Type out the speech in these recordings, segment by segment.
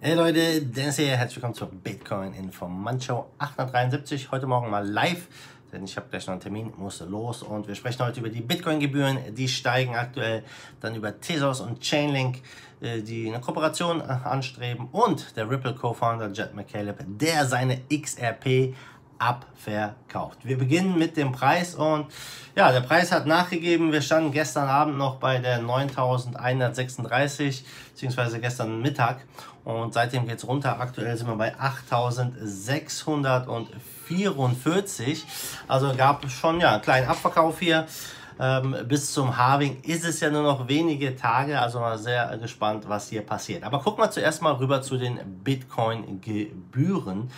Hey Leute, Dennis hier, herzlich willkommen zur Bitcoin Informantshow 873. Heute Morgen mal live, denn ich habe gleich noch einen Termin, muss los. Und wir sprechen heute über die Bitcoin-Gebühren, die steigen aktuell, dann über Tezos und Chainlink, äh, die eine Kooperation äh, anstreben. Und der Ripple Co-Founder Jet McCaleb, der seine XRP abverkauft. Wir beginnen mit dem Preis und ja, der Preis hat nachgegeben. Wir standen gestern Abend noch bei der 9136 beziehungsweise gestern Mittag und seitdem geht es runter. Aktuell sind wir bei 8644. Also gab schon ja einen kleinen Abverkauf hier. Ähm, bis zum Halving ist es ja nur noch wenige Tage, also mal sehr gespannt, was hier passiert. Aber gucken wir zuerst mal rüber zu den Bitcoin-Gebühren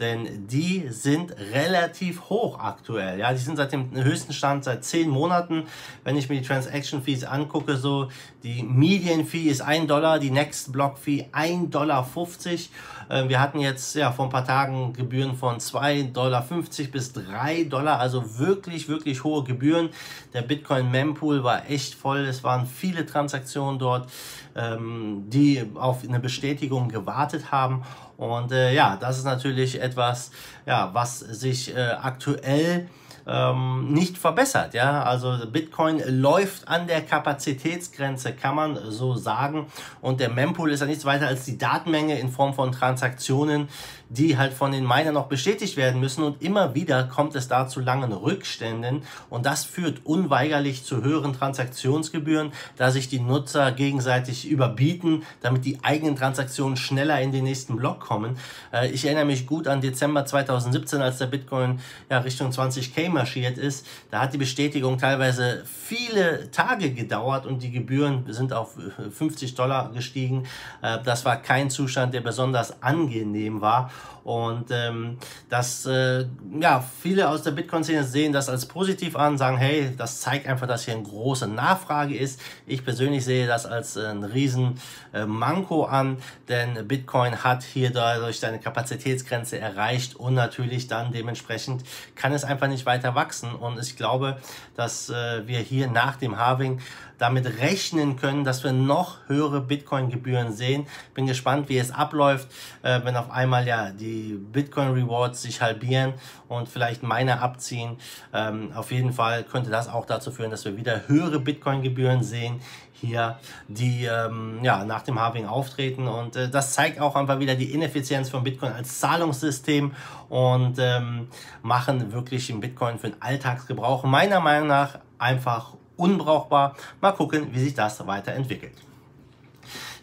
denn die sind relativ hoch aktuell. Ja, die sind seit dem höchsten Stand seit zehn Monaten. Wenn ich mir die Transaction Fees angucke, so die Median Fee ist ein Dollar, die Next Block Fee ein Dollar. 50. Äh, wir hatten jetzt ja vor ein paar Tagen Gebühren von 2,50 Dollar bis 3 Dollar, also wirklich, wirklich hohe Gebühren. Der Bitcoin Mempool war echt voll. Es waren viele Transaktionen dort, ähm, die auf eine Bestätigung gewartet haben. Und äh, ja, das ist natürlich etwas, ja, was sich äh, aktuell ähm, nicht verbessert. Ja? Also Bitcoin läuft an der Kapazitätsgrenze, kann man so sagen. Und der Mempool ist ja nichts weiter als die Datenmenge in Form von Transaktionen, die halt von den Minern noch bestätigt werden müssen. Und immer wieder kommt es da zu langen Rückständen. Und das führt unweigerlich zu höheren Transaktionsgebühren, da sich die Nutzer gegenseitig überbieten, damit die eigenen Transaktionen schneller in den nächsten Block kommen. Äh, ich erinnere mich gut an Dezember 2017, als der Bitcoin ja, Richtung 20k marschiert ist. Da hat die Bestätigung teilweise viele Tage gedauert und die Gebühren sind auf 50 Dollar gestiegen. Äh, das war kein Zustand, der besonders angenehm war. Und ähm, das, äh, ja, viele aus der Bitcoin-Szene sehen das als positiv an, sagen, hey, das zeigt einfach, dass hier eine große Nachfrage ist. Ich persönlich sehe das als äh, ein riesen äh, Manko an, denn Bitcoin hat hier dadurch seine Kapazitätsgrenze erreicht und natürlich dann dementsprechend kann es einfach nicht weiter wachsen. Und ich glaube, dass äh, wir hier nach dem Halving damit rechnen können, dass wir noch höhere Bitcoin-Gebühren sehen. Bin gespannt, wie es abläuft, äh, wenn auf einmal ja die Bitcoin-Rewards sich halbieren und vielleicht meine abziehen. Ähm, auf jeden Fall könnte das auch dazu führen, dass wir wieder höhere Bitcoin-Gebühren sehen hier, die ähm, ja, nach dem Halving auftreten. Und äh, das zeigt auch einfach wieder die Ineffizienz von Bitcoin als Zahlungssystem und ähm, machen wirklich den Bitcoin für den Alltagsgebrauch meiner Meinung nach einfach unbrauchbar. Mal gucken, wie sich das weiterentwickelt.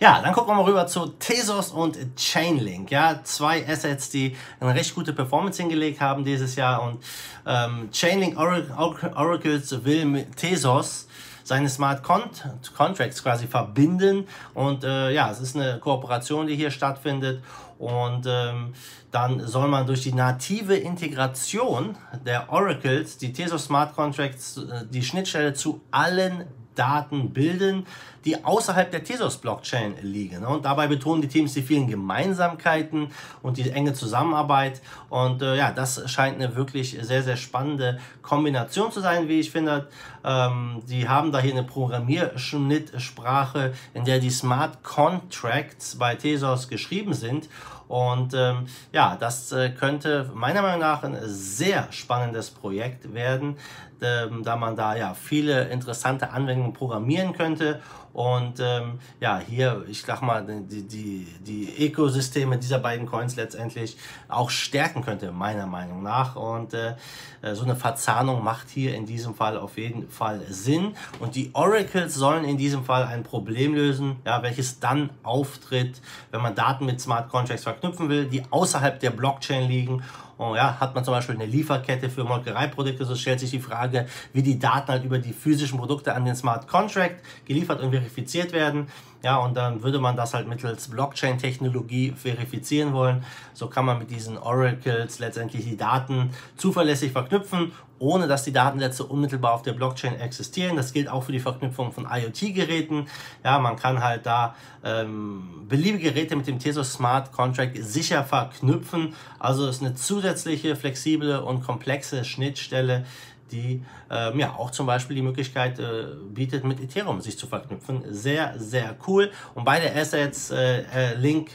Ja, dann gucken wir mal rüber zu Tezos und Chainlink. Ja, zwei Assets, die eine recht gute Performance hingelegt haben dieses Jahr. Und ähm, Chainlink Oracles will mit Tezos seine Smart Contracts quasi verbinden. Und äh, ja, es ist eine Kooperation, die hier stattfindet. Und ähm, dann soll man durch die native Integration der Oracles, die Tezos Smart Contracts, äh, die Schnittstelle zu allen Daten bilden, die außerhalb der Tezos-Blockchain liegen. Und dabei betonen die Teams die vielen Gemeinsamkeiten und die enge Zusammenarbeit. Und äh, ja, das scheint eine wirklich sehr, sehr spannende Kombination zu sein, wie ich finde. Ähm, die haben da hier eine Programmierschnittsprache, in der die Smart Contracts bei Tezos geschrieben sind. Und ähm, ja, das äh, könnte meiner Meinung nach ein sehr spannendes Projekt werden, ähm, da man da ja viele interessante Anwendungen programmieren könnte und ähm, ja, hier, ich sag mal, die, die, die Ökosysteme dieser beiden Coins letztendlich auch stärken könnte, meiner Meinung nach. Und äh, äh, so eine Verzahnung macht hier in diesem Fall auf jeden Fall Sinn. Und die Oracles sollen in diesem Fall ein Problem lösen, ja, welches dann auftritt, wenn man Daten mit Smart Contracts verknüpfen will, die außerhalb der Blockchain liegen und ja, hat man zum Beispiel eine Lieferkette für Molkereiprodukte, so stellt sich die Frage, wie die Daten halt über die physischen Produkte an den Smart Contract geliefert und verifiziert werden. Ja, und dann würde man das halt mittels Blockchain-Technologie verifizieren wollen. So kann man mit diesen Oracles letztendlich die Daten zuverlässig verknüpfen, ohne dass die Datensätze unmittelbar auf der Blockchain existieren. Das gilt auch für die Verknüpfung von IoT-Geräten. Ja, man kann halt da ähm, beliebige Geräte mit dem Tezos Smart Contract sicher verknüpfen. Also ist eine zusätzliche, flexible und komplexe Schnittstelle, die ähm, ja auch zum Beispiel die Möglichkeit äh, bietet, mit Ethereum sich zu verknüpfen. Sehr, sehr cool. Und beide Assets, äh, äh, Link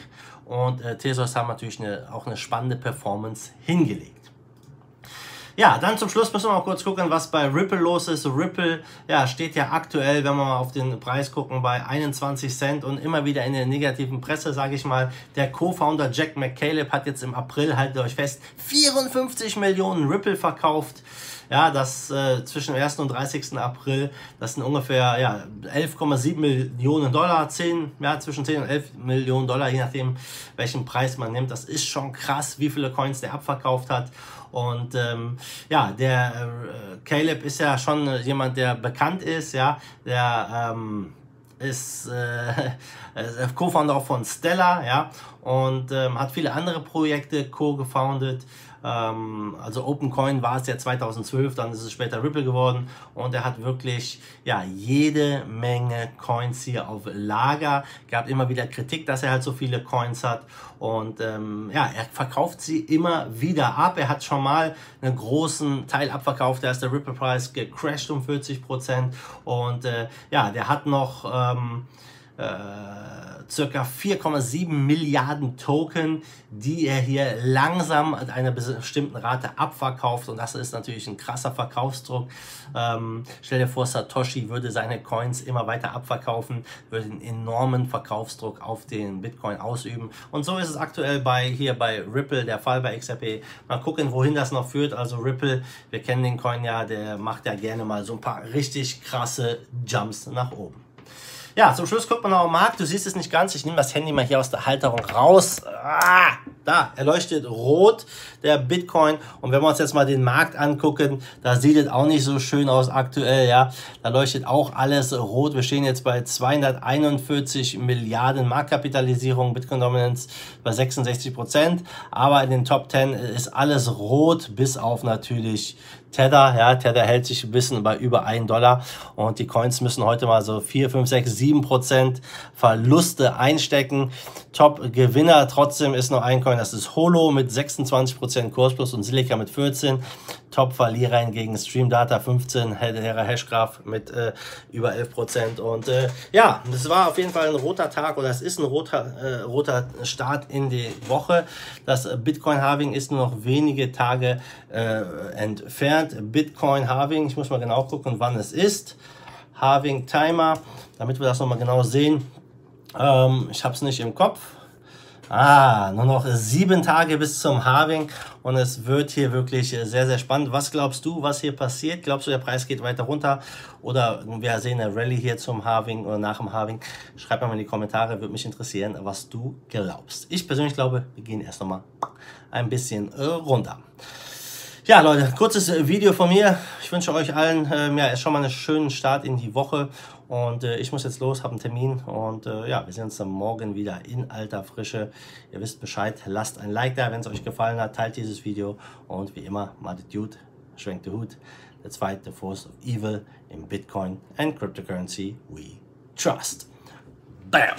und äh, Tesos, haben natürlich eine, auch eine spannende Performance hingelegt. Ja, dann zum Schluss müssen wir mal kurz gucken, was bei Ripple los ist. Ripple ja, steht ja aktuell, wenn wir mal auf den Preis gucken, bei 21 Cent und immer wieder in der negativen Presse, sage ich mal. Der Co-Founder Jack McCaleb hat jetzt im April, haltet euch fest, 54 Millionen Ripple verkauft. Ja, das äh, zwischen dem 1. und 30. April, das sind ungefähr ja, 11,7 Millionen Dollar, 10, ja, zwischen 10 und 11 Millionen Dollar, je nachdem, welchen Preis man nimmt. Das ist schon krass, wie viele Coins der abverkauft hat. Und ähm, ja, der äh, Caleb ist ja schon jemand, der bekannt ist, ja, der ähm, ist äh, Co-Founder von Stella, ja, und ähm, hat viele andere Projekte co-gefounded. Ähm, also OpenCoin war es ja 2012, dann ist es später Ripple geworden und er hat wirklich ja jede Menge Coins hier auf Lager. Gab immer wieder Kritik, dass er halt so viele Coins hat und ähm, ja, er verkauft sie immer wieder ab. Er hat schon mal einen großen Teil abverkauft, da ist der Ripple Price gecrashed um 40 Prozent und äh, ja, der hat noch ähm, äh, circa 4,7 Milliarden Token, die er hier langsam at einer bestimmten Rate abverkauft. Und das ist natürlich ein krasser Verkaufsdruck. Ähm, stell dir vor, Satoshi würde seine Coins immer weiter abverkaufen, würde einen enormen Verkaufsdruck auf den Bitcoin ausüben. Und so ist es aktuell bei hier bei Ripple der Fall bei XRP. Mal gucken, wohin das noch führt. Also Ripple, wir kennen den Coin ja, der macht ja gerne mal so ein paar richtig krasse Jumps nach oben. Ja, zum Schluss guckt man noch am Markt. Du siehst es nicht ganz. Ich nehme das Handy mal hier aus der Halterung raus. Ah, da, er leuchtet rot, der Bitcoin. Und wenn wir uns jetzt mal den Markt angucken, da sieht es auch nicht so schön aus aktuell. Ja, da leuchtet auch alles rot. Wir stehen jetzt bei 241 Milliarden Marktkapitalisierung, Bitcoin Dominance bei 66 Prozent. Aber in den Top 10 ist alles rot, bis auf natürlich Tether, ja, Tether hält sich ein bisschen bei über 1 Dollar und die Coins müssen heute mal so 4, 5, 6, 7 Prozent Verluste einstecken. Top-Gewinner trotzdem ist noch ein Coin, das ist Holo mit 26 Prozent Kursplus und Silica mit 14. Top-Verlierer hingegen Stream Data 15, Herr Hashgraph mit äh, über 11 Prozent. Und äh, ja, das war auf jeden Fall ein roter Tag oder es ist ein roter, äh, roter Start in die Woche. Das Bitcoin-Halving ist nur noch wenige Tage äh, entfernt. Bitcoin-Halving, ich muss mal genau gucken, wann es ist. Halving Timer, damit wir das nochmal genau sehen. Ähm, ich habe es nicht im Kopf. Ah, nur noch sieben Tage bis zum Halving und es wird hier wirklich sehr, sehr spannend. Was glaubst du, was hier passiert? Glaubst du, der Preis geht weiter runter oder wir sehen eine Rallye hier zum Halving oder nach dem Halving? Schreib mal in die Kommentare, würde mich interessieren, was du glaubst. Ich persönlich glaube, wir gehen erst nochmal ein bisschen runter. Ja, Leute, kurzes Video von mir. Ich wünsche euch allen ähm, ja, schon mal einen schönen Start in die Woche. Und äh, ich muss jetzt los, habe einen Termin. Und äh, ja, wir sehen uns dann morgen wieder in alter Frische. Ihr wisst Bescheid. Lasst ein Like da, wenn es euch gefallen hat. Teilt dieses Video. Und wie immer, mal Dude, schwenkt den Hut. The zweite Force of Evil in Bitcoin and Cryptocurrency we trust. Bam!